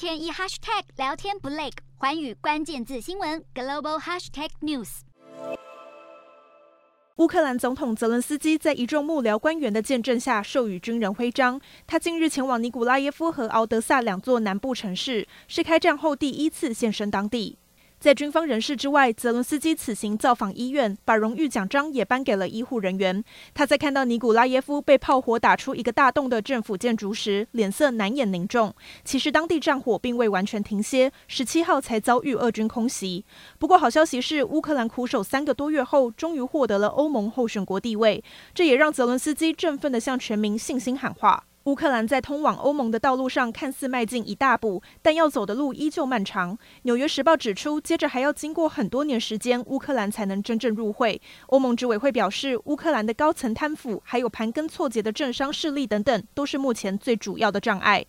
天一 hashtag 聊天不累，环宇关键字新闻 global hashtag news。乌克兰总统泽伦斯基在一众幕僚官员的见证下授予军人徽章。他近日前往尼古拉耶夫和敖德萨两座南部城市，是开战后第一次现身当地。在军方人士之外，泽伦斯基此行造访医院，把荣誉奖章也颁给了医护人员。他在看到尼古拉耶夫被炮火打出一个大洞的政府建筑时，脸色难掩凝重。其实当地战火并未完全停歇，十七号才遭遇俄军空袭。不过好消息是，乌克兰苦守三个多月后，终于获得了欧盟候选国地位，这也让泽伦斯基振奋地向全民信心喊话。乌克兰在通往欧盟的道路上看似迈进一大步，但要走的路依旧漫长。纽约时报指出，接着还要经过很多年时间，乌克兰才能真正入会。欧盟执委会表示，乌克兰的高层贪腐，还有盘根错节的政商势力等等，都是目前最主要的障碍。